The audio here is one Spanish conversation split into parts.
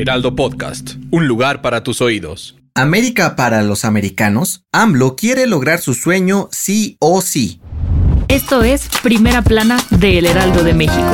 Heraldo Podcast, un lugar para tus oídos. América para los americanos, AMLO quiere lograr su sueño sí o sí. Esto es Primera Plana de El Heraldo de México.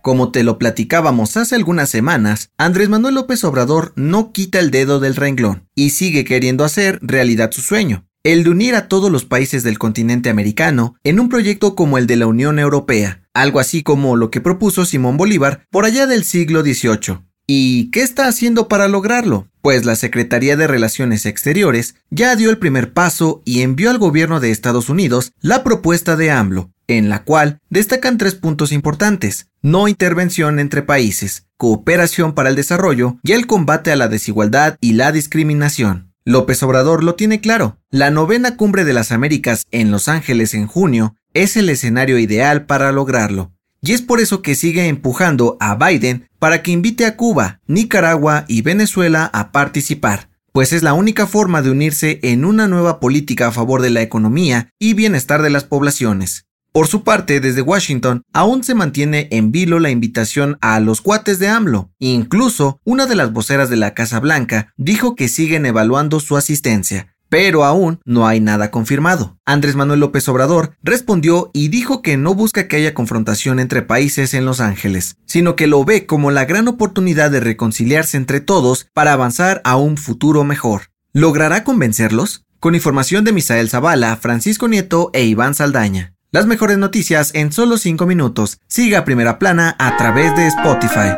Como te lo platicábamos hace algunas semanas, Andrés Manuel López Obrador no quita el dedo del renglón y sigue queriendo hacer realidad su sueño, el de unir a todos los países del continente americano en un proyecto como el de la Unión Europea, algo así como lo que propuso Simón Bolívar por allá del siglo XVIII. ¿Y qué está haciendo para lograrlo? Pues la Secretaría de Relaciones Exteriores ya dio el primer paso y envió al gobierno de Estados Unidos la propuesta de AMLO, en la cual destacan tres puntos importantes. No intervención entre países, cooperación para el desarrollo y el combate a la desigualdad y la discriminación. López Obrador lo tiene claro. La novena cumbre de las Américas en Los Ángeles en junio es el escenario ideal para lograrlo. Y es por eso que sigue empujando a Biden para que invite a Cuba, Nicaragua y Venezuela a participar, pues es la única forma de unirse en una nueva política a favor de la economía y bienestar de las poblaciones. Por su parte, desde Washington, aún se mantiene en vilo la invitación a los cuates de AMLO. Incluso, una de las voceras de la Casa Blanca dijo que siguen evaluando su asistencia, pero aún no hay nada confirmado. Andrés Manuel López Obrador respondió y dijo que no busca que haya confrontación entre países en Los Ángeles, sino que lo ve como la gran oportunidad de reconciliarse entre todos para avanzar a un futuro mejor. ¿Logrará convencerlos? Con información de Misael Zavala, Francisco Nieto e Iván Saldaña. Las mejores noticias en solo 5 minutos. Siga Primera Plana a través de Spotify.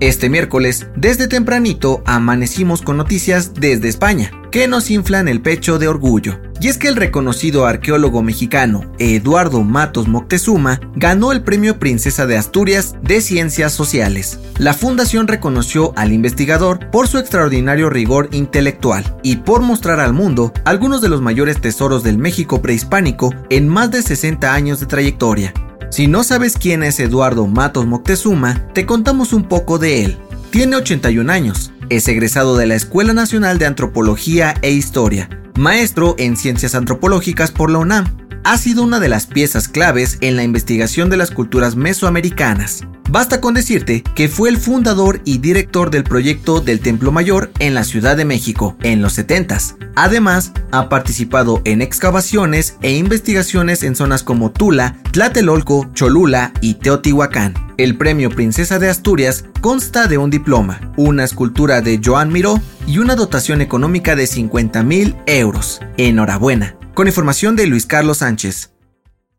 Este miércoles, desde tempranito, amanecimos con noticias desde España, que nos inflan el pecho de orgullo. Y es que el reconocido arqueólogo mexicano Eduardo Matos Moctezuma ganó el Premio Princesa de Asturias de Ciencias Sociales. La fundación reconoció al investigador por su extraordinario rigor intelectual y por mostrar al mundo algunos de los mayores tesoros del México prehispánico en más de 60 años de trayectoria. Si no sabes quién es Eduardo Matos Moctezuma, te contamos un poco de él. Tiene 81 años, es egresado de la Escuela Nacional de Antropología e Historia, maestro en Ciencias Antropológicas por la UNAM. Ha sido una de las piezas claves en la investigación de las culturas mesoamericanas. Basta con decirte que fue el fundador y director del proyecto del Templo Mayor en la Ciudad de México en los 70s. Además, ha participado en excavaciones e investigaciones en zonas como Tula, Tlatelolco, Cholula y Teotihuacán. El premio Princesa de Asturias consta de un diploma, una escultura de Joan Miró y una dotación económica de 50 mil euros. Enhorabuena. Con información de Luis Carlos Sánchez.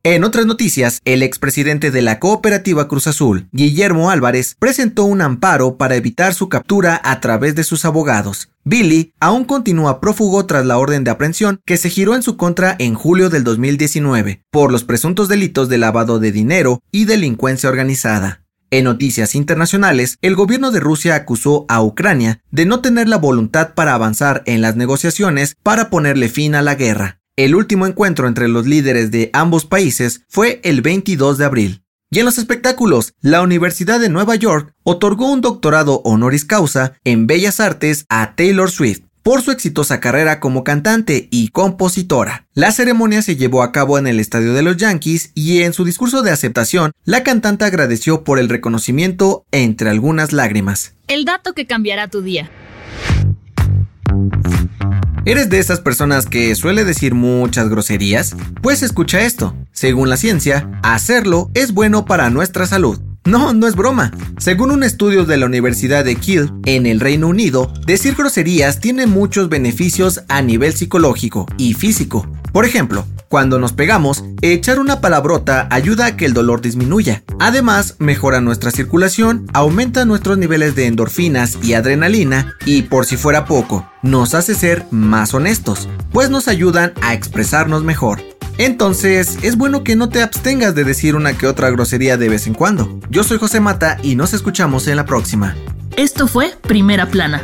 En otras noticias, el expresidente de la cooperativa Cruz Azul, Guillermo Álvarez, presentó un amparo para evitar su captura a través de sus abogados. Billy aún continúa prófugo tras la orden de aprehensión que se giró en su contra en julio del 2019 por los presuntos delitos de lavado de dinero y delincuencia organizada. En noticias internacionales, el gobierno de Rusia acusó a Ucrania de no tener la voluntad para avanzar en las negociaciones para ponerle fin a la guerra. El último encuentro entre los líderes de ambos países fue el 22 de abril. Y en los espectáculos, la Universidad de Nueva York otorgó un doctorado honoris causa en Bellas Artes a Taylor Swift por su exitosa carrera como cantante y compositora. La ceremonia se llevó a cabo en el estadio de los Yankees y en su discurso de aceptación, la cantante agradeció por el reconocimiento entre algunas lágrimas. El dato que cambiará tu día. ¿Eres de esas personas que suele decir muchas groserías? Pues escucha esto. Según la ciencia, hacerlo es bueno para nuestra salud. No, no es broma. Según un estudio de la Universidad de Kiel, en el Reino Unido, decir groserías tiene muchos beneficios a nivel psicológico y físico. Por ejemplo, Cuando nos pegamos, echar una palabrota ayuda a que el dolor disminuya. Además, mejora nuestra circulación, aumenta nuestros niveles de endorfinas y adrenalina y, por si fuera poco, nos hace ser más honestos, pues nos ayudan a expresarnos mejor. Entonces, es bueno que no te abstengas de decir una que otra grosería de vez en cuando. Yo soy José Mata y nos escuchamos en la próxima. Esto fue Primera Plana,